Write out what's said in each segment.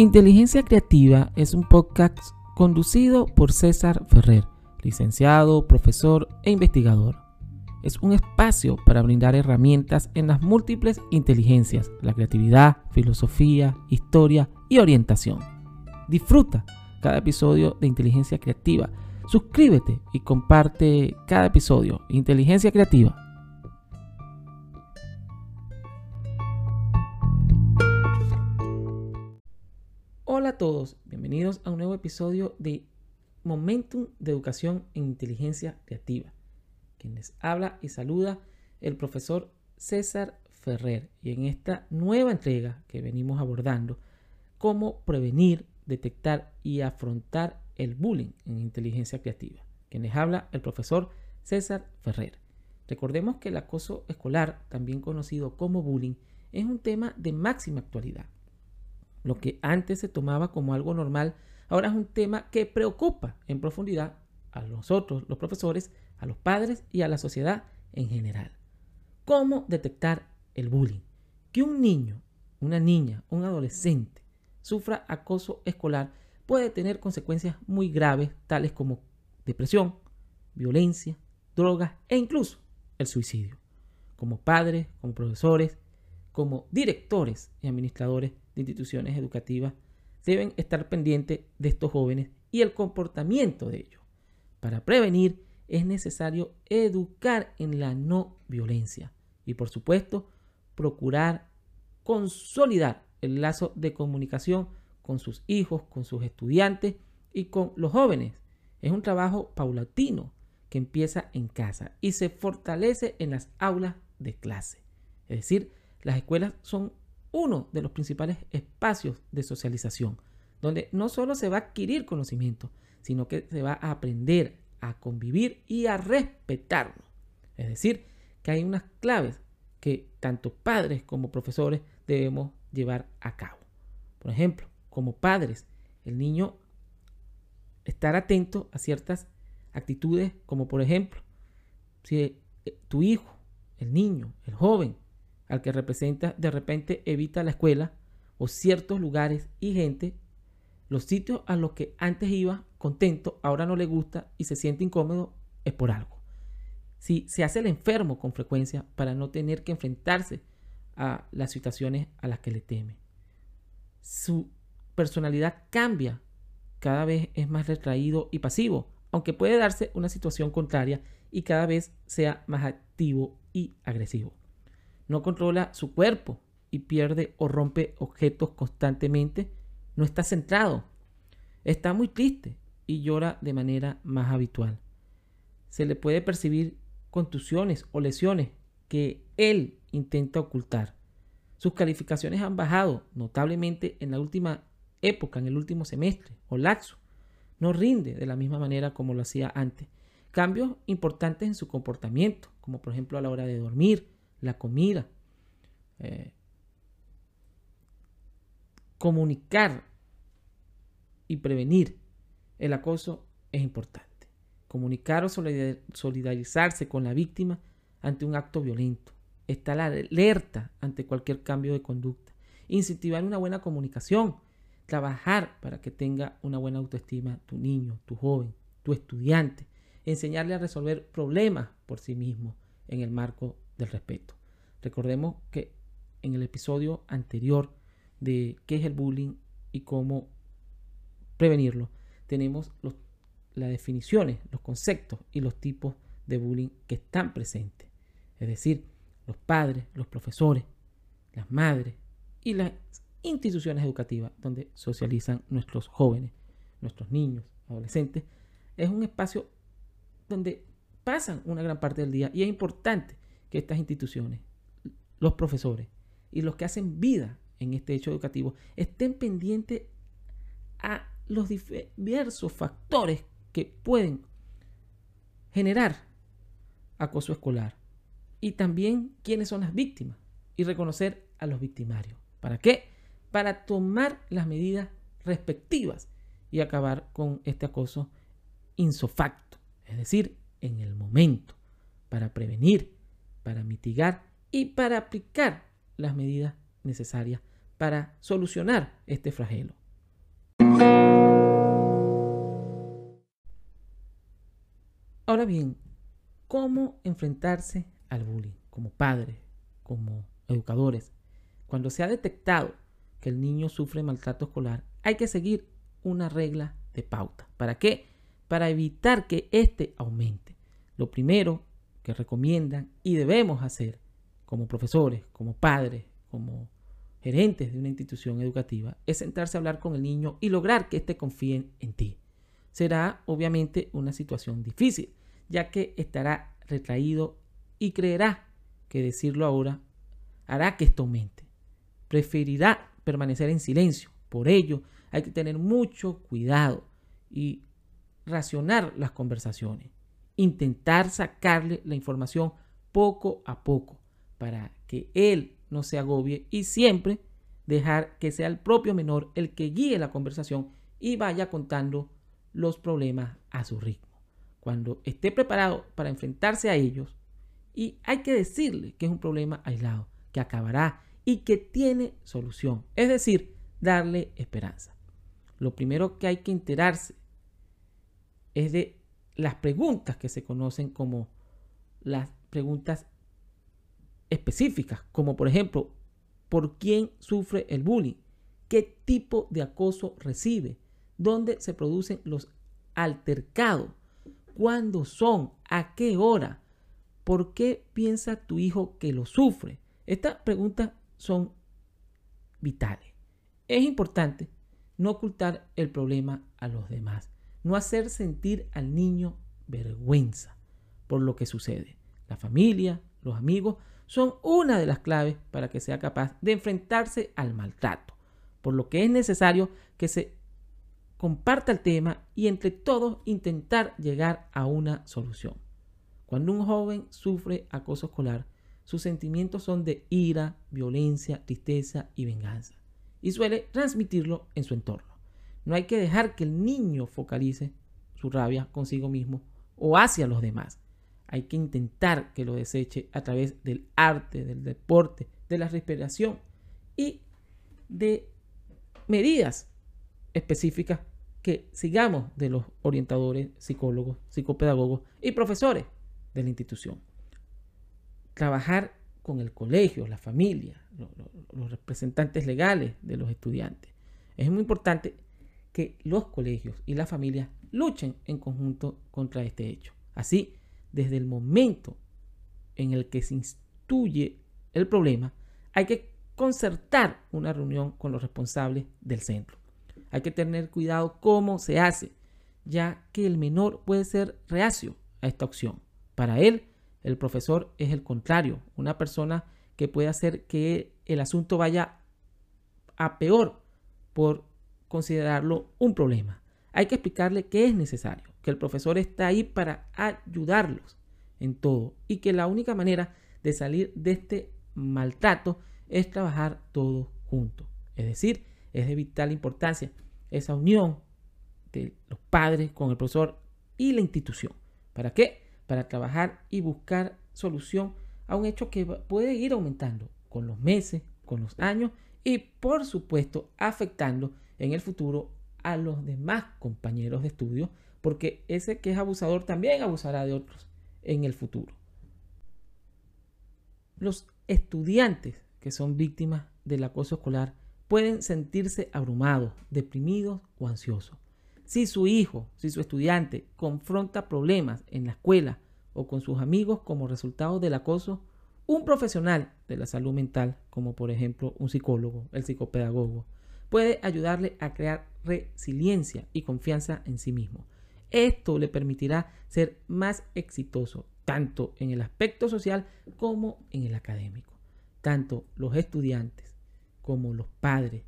Inteligencia Creativa es un podcast conducido por César Ferrer, licenciado, profesor e investigador. Es un espacio para brindar herramientas en las múltiples inteligencias, la creatividad, filosofía, historia y orientación. Disfruta cada episodio de Inteligencia Creativa. Suscríbete y comparte cada episodio. Inteligencia Creativa Hola a todos, bienvenidos a un nuevo episodio de Momentum de Educación en Inteligencia Creativa. Quien les habla y saluda el profesor César Ferrer y en esta nueva entrega que venimos abordando, cómo prevenir, detectar y afrontar el bullying en inteligencia creativa. Quien les habla el profesor César Ferrer. Recordemos que el acoso escolar, también conocido como bullying, es un tema de máxima actualidad lo que antes se tomaba como algo normal, ahora es un tema que preocupa en profundidad a nosotros, los profesores, a los padres y a la sociedad en general. ¿Cómo detectar el bullying? Que un niño, una niña, un adolescente sufra acoso escolar puede tener consecuencias muy graves, tales como depresión, violencia, drogas e incluso el suicidio. Como padres, como profesores, como directores y administradores de instituciones educativas deben estar pendientes de estos jóvenes y el comportamiento de ellos. Para prevenir es necesario educar en la no violencia y por supuesto procurar consolidar el lazo de comunicación con sus hijos, con sus estudiantes y con los jóvenes. Es un trabajo paulatino que empieza en casa y se fortalece en las aulas de clase. Es decir, las escuelas son uno de los principales espacios de socialización, donde no solo se va a adquirir conocimiento, sino que se va a aprender a convivir y a respetarnos. Es decir, que hay unas claves que tanto padres como profesores debemos llevar a cabo. Por ejemplo, como padres, el niño estar atento a ciertas actitudes, como por ejemplo, si eh, tu hijo, el niño, el joven, al que representa, de repente evita la escuela o ciertos lugares y gente, los sitios a los que antes iba contento, ahora no le gusta y se siente incómodo, es por algo. Si se hace el enfermo con frecuencia para no tener que enfrentarse a las situaciones a las que le teme. Su personalidad cambia, cada vez es más retraído y pasivo, aunque puede darse una situación contraria y cada vez sea más activo y agresivo no controla su cuerpo y pierde o rompe objetos constantemente, no está centrado, está muy triste y llora de manera más habitual. Se le puede percibir contusiones o lesiones que él intenta ocultar. Sus calificaciones han bajado notablemente en la última época, en el último semestre o laxo. No rinde de la misma manera como lo hacía antes. Cambios importantes en su comportamiento, como por ejemplo a la hora de dormir, la comida. Eh, comunicar y prevenir el acoso es importante. Comunicar o solidarizarse con la víctima ante un acto violento. Estar alerta ante cualquier cambio de conducta. Incentivar una buena comunicación. Trabajar para que tenga una buena autoestima tu niño, tu joven, tu estudiante. Enseñarle a resolver problemas por sí mismo en el marco del respeto. Recordemos que en el episodio anterior de qué es el bullying y cómo prevenirlo, tenemos las definiciones, los conceptos y los tipos de bullying que están presentes. Es decir, los padres, los profesores, las madres y las instituciones educativas donde socializan nuestros jóvenes, nuestros niños, adolescentes. Es un espacio donde pasan una gran parte del día y es importante que estas instituciones los profesores y los que hacen vida en este hecho educativo estén pendientes a los diversos factores que pueden generar acoso escolar y también quiénes son las víctimas y reconocer a los victimarios. ¿Para qué? Para tomar las medidas respectivas y acabar con este acoso insofacto, es decir, en el momento, para prevenir, para mitigar y para aplicar las medidas necesarias para solucionar este flagelo. Ahora bien, ¿cómo enfrentarse al bullying como padres, como educadores? Cuando se ha detectado que el niño sufre maltrato escolar, hay que seguir una regla de pauta. ¿Para qué? Para evitar que éste aumente. Lo primero que recomiendan y debemos hacer como profesores, como padres, como gerentes de una institución educativa, es sentarse a hablar con el niño y lograr que éste confíe en ti. Será obviamente una situación difícil, ya que estará retraído y creerá que decirlo ahora hará que esto aumente. Preferirá permanecer en silencio. Por ello, hay que tener mucho cuidado y racionar las conversaciones. Intentar sacarle la información poco a poco para que él no se agobie y siempre dejar que sea el propio menor el que guíe la conversación y vaya contando los problemas a su ritmo cuando esté preparado para enfrentarse a ellos y hay que decirle que es un problema aislado, que acabará y que tiene solución, es decir, darle esperanza. Lo primero que hay que enterarse es de las preguntas que se conocen como las preguntas específicas, como por ejemplo, ¿por quién sufre el bullying? ¿Qué tipo de acoso recibe? ¿Dónde se producen los altercados? cuándo son, a qué hora, por qué piensa tu hijo que lo sufre. Estas preguntas son vitales. Es importante no ocultar el problema a los demás, no hacer sentir al niño vergüenza por lo que sucede. La familia, los amigos son una de las claves para que sea capaz de enfrentarse al maltrato, por lo que es necesario que se comparta el tema y entre todos intentar llegar a una solución. Cuando un joven sufre acoso escolar, sus sentimientos son de ira, violencia, tristeza y venganza, y suele transmitirlo en su entorno. No hay que dejar que el niño focalice su rabia consigo mismo o hacia los demás. Hay que intentar que lo deseche a través del arte, del deporte, de la respiración y de medidas específicas que sigamos de los orientadores, psicólogos, psicopedagogos y profesores de la institución. Trabajar con el colegio, la familia, los representantes legales de los estudiantes. Es muy importante que los colegios y las familias luchen en conjunto contra este hecho. Así, desde el momento en el que se instruye el problema, hay que concertar una reunión con los responsables del centro. Hay que tener cuidado cómo se hace, ya que el menor puede ser reacio a esta opción. Para él, el profesor es el contrario, una persona que puede hacer que el asunto vaya a peor por considerarlo un problema. Hay que explicarle que es necesario, que el profesor está ahí para ayudarlos en todo y que la única manera de salir de este maltrato es trabajar todos juntos. Es decir, es de vital importancia esa unión de los padres con el profesor y la institución. ¿Para qué? Para trabajar y buscar solución a un hecho que puede ir aumentando con los meses, con los años y por supuesto afectando en el futuro a los demás compañeros de estudio, porque ese que es abusador también abusará de otros en el futuro. Los estudiantes que son víctimas del acoso escolar pueden sentirse abrumados, deprimidos o ansiosos. Si su hijo, si su estudiante confronta problemas en la escuela o con sus amigos como resultado del acoso, un profesional de la salud mental, como por ejemplo un psicólogo, el psicopedagogo, puede ayudarle a crear resiliencia y confianza en sí mismo. Esto le permitirá ser más exitoso tanto en el aspecto social como en el académico. Tanto los estudiantes como los padres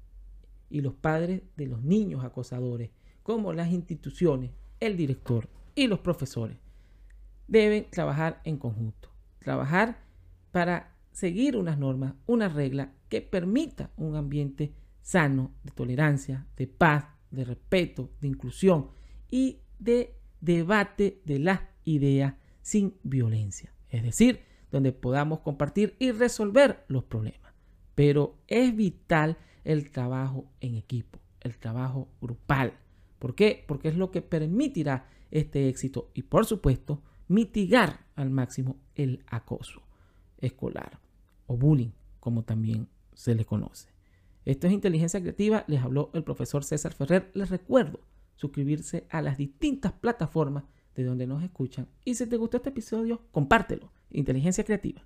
y los padres de los niños acosadores, como las instituciones, el director y los profesores, deben trabajar en conjunto. Trabajar para seguir unas normas, una regla que permita un ambiente sano de tolerancia, de paz, de respeto, de inclusión y de debate de las ideas sin violencia. Es decir, donde podamos compartir y resolver los problemas pero es vital el trabajo en equipo. el trabajo grupal. ¿Por qué? Porque es lo que permitirá este éxito y por supuesto mitigar al máximo el acoso escolar o bullying, como también se le conoce. Esto es inteligencia creativa, les habló el profesor César Ferrer. Les recuerdo suscribirse a las distintas plataformas de donde nos escuchan y si te gustó este episodio, compártelo. Inteligencia creativa.